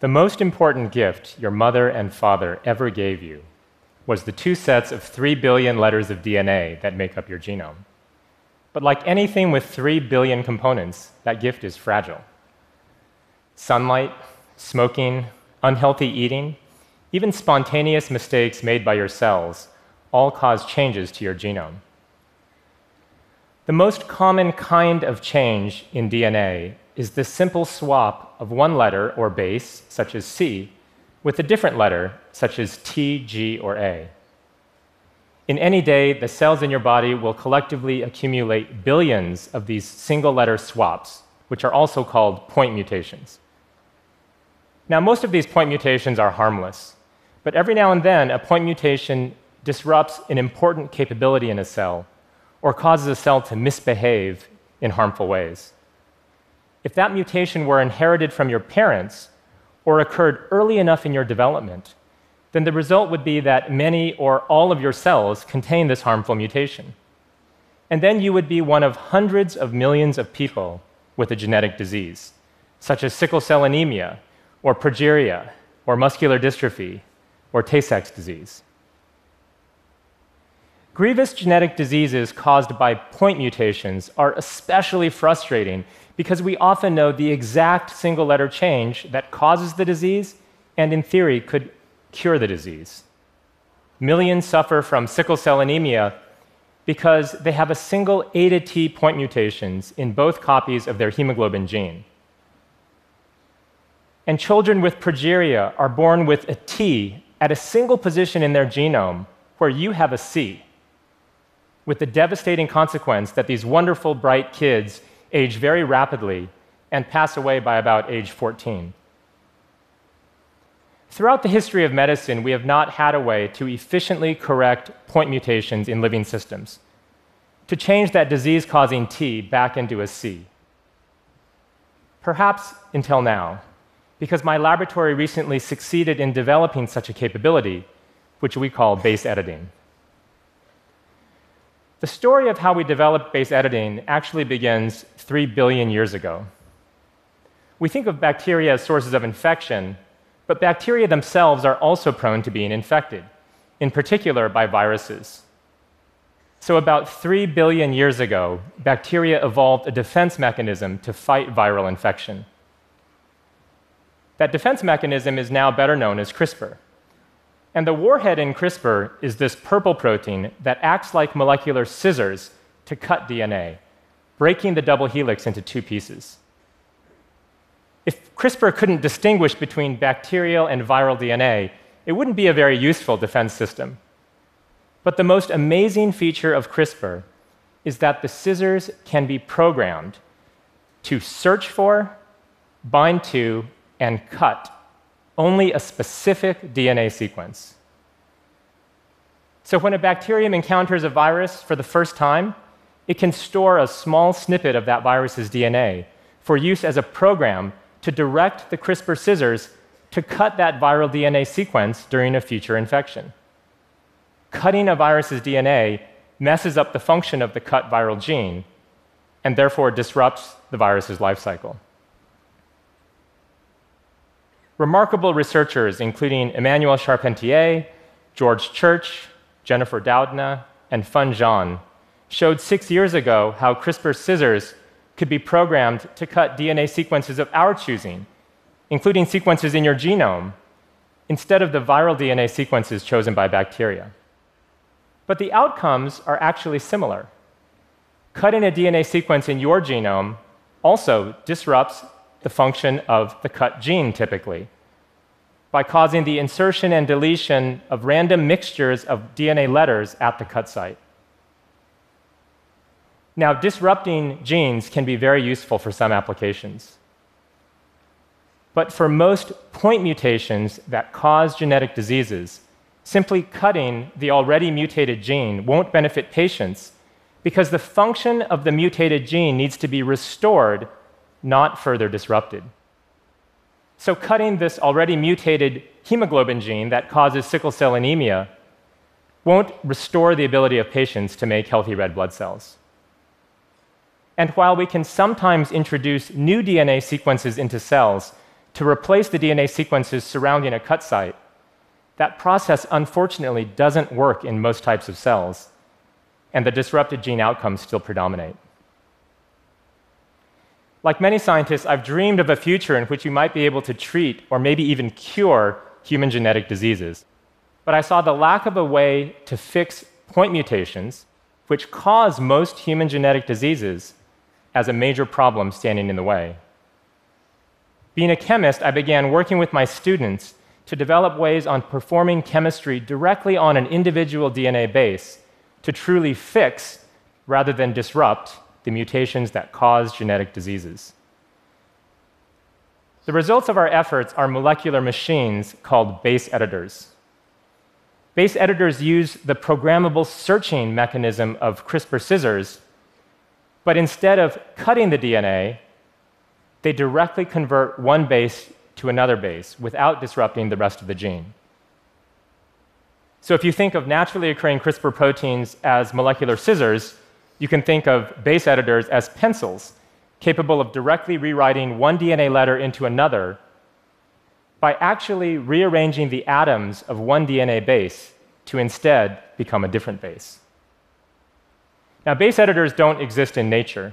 The most important gift your mother and father ever gave you was the two sets of 3 billion letters of DNA that make up your genome. But like anything with 3 billion components, that gift is fragile. Sunlight, smoking, unhealthy eating, even spontaneous mistakes made by your cells all cause changes to your genome. The most common kind of change in DNA is the simple swap of one letter or base, such as C, with a different letter, such as T, G, or A. In any day, the cells in your body will collectively accumulate billions of these single letter swaps, which are also called point mutations. Now, most of these point mutations are harmless, but every now and then, a point mutation disrupts an important capability in a cell or causes a cell to misbehave in harmful ways. If that mutation were inherited from your parents or occurred early enough in your development, then the result would be that many or all of your cells contain this harmful mutation. And then you would be one of hundreds of millions of people with a genetic disease, such as sickle cell anemia, or progeria, or muscular dystrophy, or Tay Sachs disease. Grievous genetic diseases caused by point mutations are especially frustrating because we often know the exact single letter change that causes the disease and, in theory, could cure the disease. Millions suffer from sickle cell anemia because they have a single A to T point mutations in both copies of their hemoglobin gene. And children with progeria are born with a T at a single position in their genome where you have a C with the devastating consequence that these wonderful, bright kids age very rapidly and pass away by about age 14. Throughout the history of medicine, we have not had a way to efficiently correct point mutations in living systems, to change that disease causing T back into a C. Perhaps until now, because my laboratory recently succeeded in developing such a capability, which we call base editing. The story of how we developed base editing actually begins 3 billion years ago. We think of bacteria as sources of infection, but bacteria themselves are also prone to being infected, in particular by viruses. So, about 3 billion years ago, bacteria evolved a defense mechanism to fight viral infection. That defense mechanism is now better known as CRISPR. And the warhead in CRISPR is this purple protein that acts like molecular scissors to cut DNA, breaking the double helix into two pieces. If CRISPR couldn't distinguish between bacterial and viral DNA, it wouldn't be a very useful defense system. But the most amazing feature of CRISPR is that the scissors can be programmed to search for, bind to, and cut only a specific DNA sequence. So when a bacterium encounters a virus for the first time, it can store a small snippet of that virus's DNA for use as a program to direct the CRISPR scissors to cut that viral DNA sequence during a future infection. Cutting a virus's DNA messes up the function of the cut viral gene and therefore disrupts the virus's life cycle. Remarkable researchers, including Emmanuel Charpentier, George Church, Jennifer Doudna, and Feng Zhang, showed six years ago how CRISPR scissors could be programmed to cut DNA sequences of our choosing, including sequences in your genome, instead of the viral DNA sequences chosen by bacteria. But the outcomes are actually similar. Cutting a DNA sequence in your genome also disrupts the function of the cut gene typically by causing the insertion and deletion of random mixtures of DNA letters at the cut site. Now, disrupting genes can be very useful for some applications. But for most point mutations that cause genetic diseases, simply cutting the already mutated gene won't benefit patients because the function of the mutated gene needs to be restored not further disrupted. So, cutting this already mutated hemoglobin gene that causes sickle cell anemia won't restore the ability of patients to make healthy red blood cells. And while we can sometimes introduce new DNA sequences into cells to replace the DNA sequences surrounding a cut site, that process unfortunately doesn't work in most types of cells, and the disrupted gene outcomes still predominate. Like many scientists, I've dreamed of a future in which we might be able to treat or maybe even cure human genetic diseases. But I saw the lack of a way to fix point mutations, which cause most human genetic diseases, as a major problem standing in the way. Being a chemist, I began working with my students to develop ways on performing chemistry directly on an individual DNA base to truly fix rather than disrupt the mutations that cause genetic diseases. The results of our efforts are molecular machines called base editors. Base editors use the programmable searching mechanism of CRISPR scissors, but instead of cutting the DNA, they directly convert one base to another base without disrupting the rest of the gene. So, if you think of naturally occurring CRISPR proteins as molecular scissors, you can think of base editors as pencils, capable of directly rewriting one DNA letter into another by actually rearranging the atoms of one DNA base to instead become a different base. Now, base editors don't exist in nature.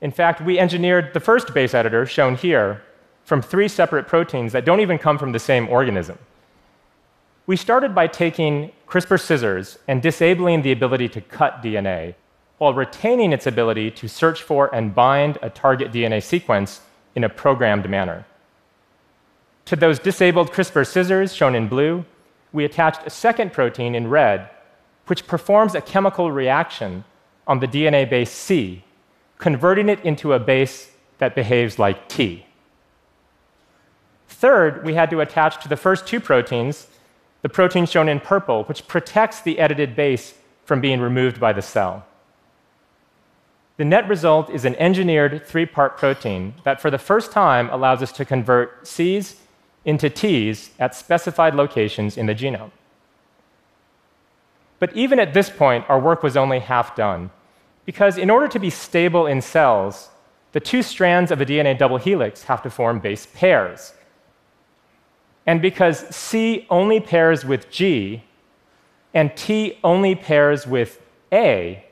In fact, we engineered the first base editor, shown here, from three separate proteins that don't even come from the same organism. We started by taking CRISPR scissors and disabling the ability to cut DNA while retaining its ability to search for and bind a target DNA sequence in a programmed manner. To those disabled CRISPR scissors, shown in blue, we attached a second protein in red, which performs a chemical reaction on the DNA base C, converting it into a base that behaves like T. Third, we had to attach to the first two proteins the protein shown in purple, which protects the edited base from being removed by the cell. The net result is an engineered three part protein that, for the first time, allows us to convert C's into T's at specified locations in the genome. But even at this point, our work was only half done, because in order to be stable in cells, the two strands of a DNA double helix have to form base pairs. And because C only pairs with G and T only pairs with A,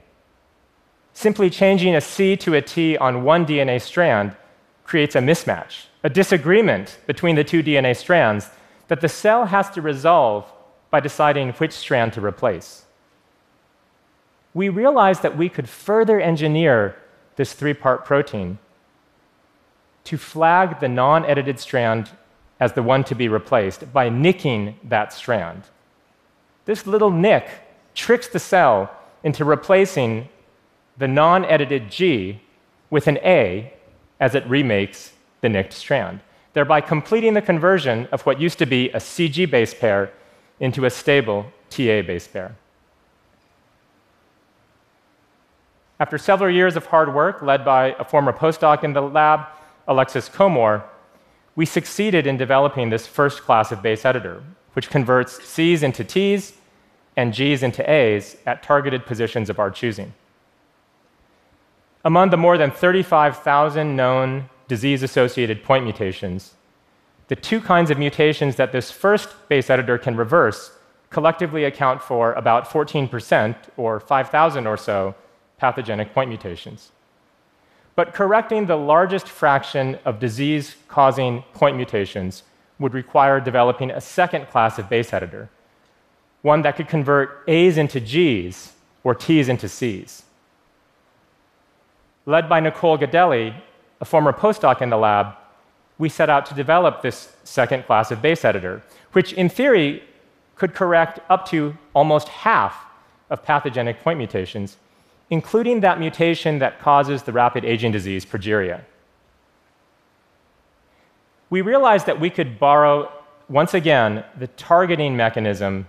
simply changing a C to a T on one DNA strand creates a mismatch, a disagreement between the two DNA strands that the cell has to resolve by deciding which strand to replace. We realized that we could further engineer this three part protein to flag the non edited strand as the one to be replaced by nicking that strand. This little nick tricks the cell into replacing the non edited G with an A as it remakes the nicked strand, thereby completing the conversion of what used to be a CG base pair into a stable TA base pair. After several years of hard work led by a former postdoc in the lab, Alexis Komor, we succeeded in developing this first class of base editor, which converts C's into T's and G's into A's at targeted positions of our choosing. Among the more than 35,000 known disease associated point mutations, the two kinds of mutations that this first base editor can reverse collectively account for about 14%, or 5,000 or so, pathogenic point mutations. But correcting the largest fraction of disease causing point mutations would require developing a second class of base editor, one that could convert A's into G's or T's into C's. Led by Nicole Gaudelli, a former postdoc in the lab, we set out to develop this second class of base editor, which in theory could correct up to almost half of pathogenic point mutations including that mutation that causes the rapid aging disease progeria. We realized that we could borrow, once again, the targeting mechanism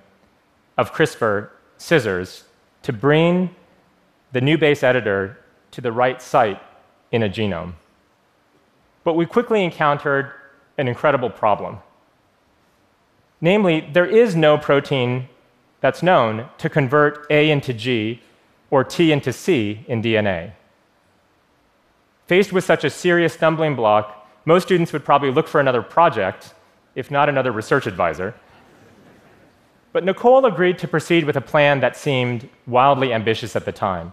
of CRISPR scissors to bring the new base editor to the right site in a genome. But we quickly encountered an incredible problem. Namely, there is no protein that's known to convert A into G or T into C in DNA. Faced with such a serious stumbling block, most students would probably look for another project, if not another research advisor. But Nicole agreed to proceed with a plan that seemed wildly ambitious at the time.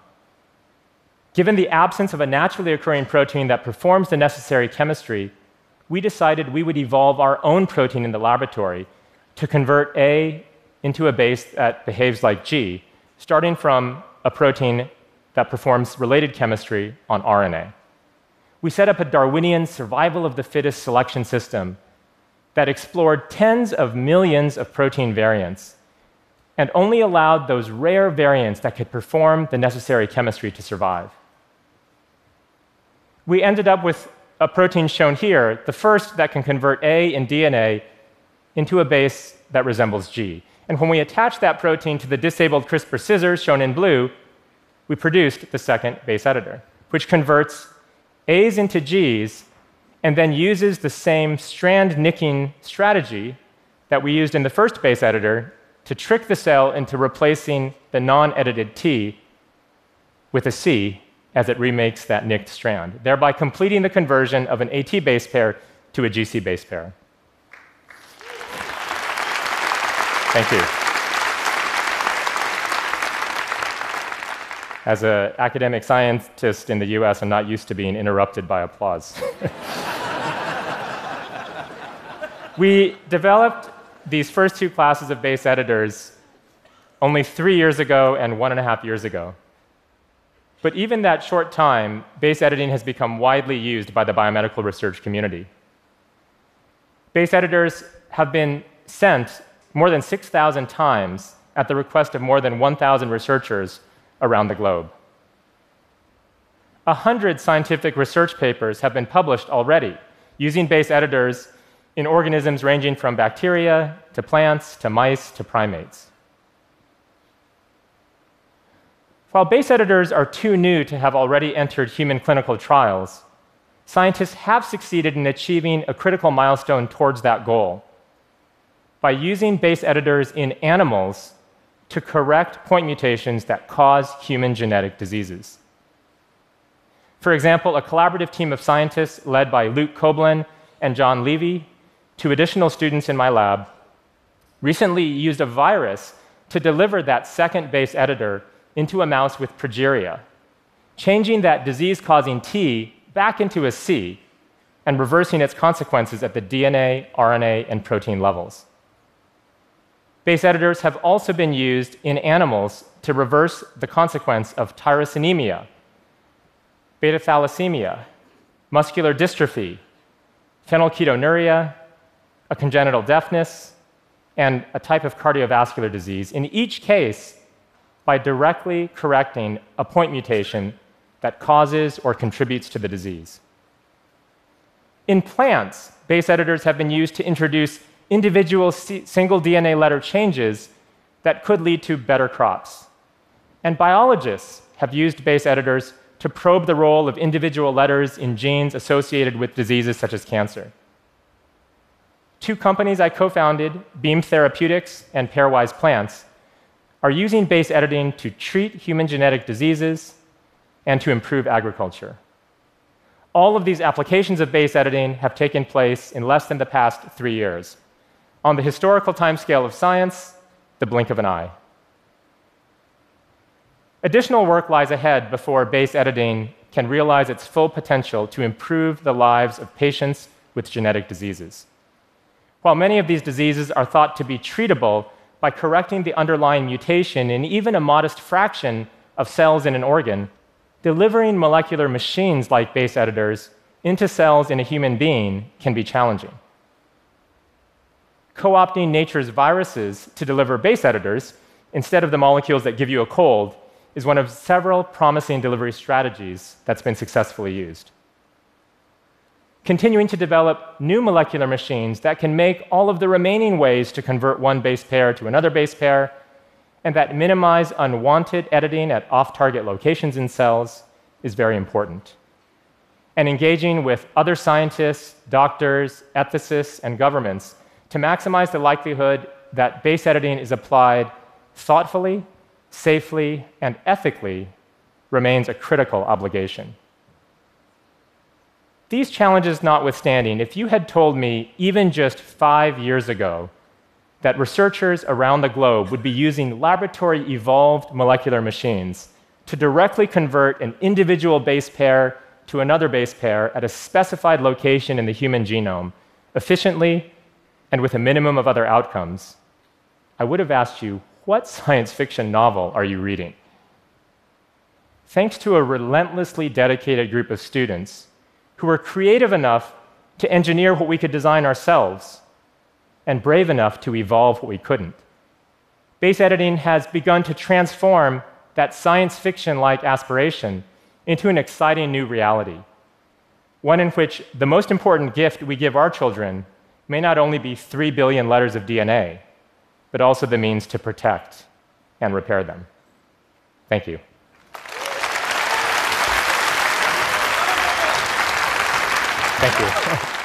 Given the absence of a naturally occurring protein that performs the necessary chemistry, we decided we would evolve our own protein in the laboratory to convert A into a base that behaves like G, starting from a protein that performs related chemistry on RNA. We set up a Darwinian survival of the fittest selection system that explored tens of millions of protein variants and only allowed those rare variants that could perform the necessary chemistry to survive. We ended up with a protein shown here, the first that can convert A in DNA into a base that resembles G. And when we attach that protein to the disabled CRISPR scissors shown in blue, we produced the second base editor, which converts A's into G's and then uses the same strand nicking strategy that we used in the first base editor to trick the cell into replacing the non edited T with a C as it remakes that nicked strand, thereby completing the conversion of an AT base pair to a GC base pair. Thank you. As an academic scientist in the US, I'm not used to being interrupted by applause. we developed these first two classes of base editors only three years ago and one and a half years ago. But even that short time, base editing has become widely used by the biomedical research community. Base editors have been sent more than 6,000 times at the request of more than 1,000 researchers around the globe. A hundred scientific research papers have been published already using base editors in organisms ranging from bacteria to plants to mice to primates. While base editors are too new to have already entered human clinical trials, scientists have succeeded in achieving a critical milestone towards that goal by using base editors in animals to correct point mutations that cause human genetic diseases. For example, a collaborative team of scientists led by Luke Koblin and John Levy, two additional students in my lab, recently used a virus to deliver that second base editor into a mouse with progeria, changing that disease causing T back into a C and reversing its consequences at the DNA, RNA, and protein levels. Base editors have also been used in animals to reverse the consequence of tyrosinemia, beta thalassemia, muscular dystrophy, phenylketonuria, a congenital deafness, and a type of cardiovascular disease. In each case, by directly correcting a point mutation that causes or contributes to the disease. In plants, base editors have been used to introduce individual single DNA letter changes that could lead to better crops. And biologists have used base editors to probe the role of individual letters in genes associated with diseases such as cancer. Two companies I co founded, Beam Therapeutics and Pairwise Plants, are using base editing to treat human genetic diseases and to improve agriculture. All of these applications of base editing have taken place in less than the past three years. On the historical timescale of science, the blink of an eye. Additional work lies ahead before base editing can realize its full potential to improve the lives of patients with genetic diseases. While many of these diseases are thought to be treatable by correcting the underlying mutation in even a modest fraction of cells in an organ, delivering molecular machines like base editors into cells in a human being can be challenging co opting nature's viruses to deliver base editors instead of the molecules that give you a cold is one of several promising delivery strategies that's been successfully used. Continuing to develop new molecular machines that can make all of the remaining ways to convert one base pair to another base pair, and that minimize unwanted editing at off target locations in cells is very important. And engaging with other scientists, doctors, ethicists, and governments to maximize the likelihood that base editing is applied thoughtfully, safely, and ethically remains a critical obligation. these challenges notwithstanding, if you had told me even just five years ago that researchers around the globe would be using laboratory evolved molecular machines to directly convert an individual base pair to another base pair at a specified location in the human genome efficiently and with a minimum of other outcomes, I would have asked you, what science fiction novel are you reading? Thanks to a relentlessly dedicated group of students who were creative enough to engineer what we could design ourselves and brave enough to evolve what we couldn't. Base editing has begun to transform that science fiction like aspiration into an exciting new reality, one in which the most important gift we give our children may not only be 3 billion letters of DNA, but also the means to protect and repair them. Thank you. Thank you.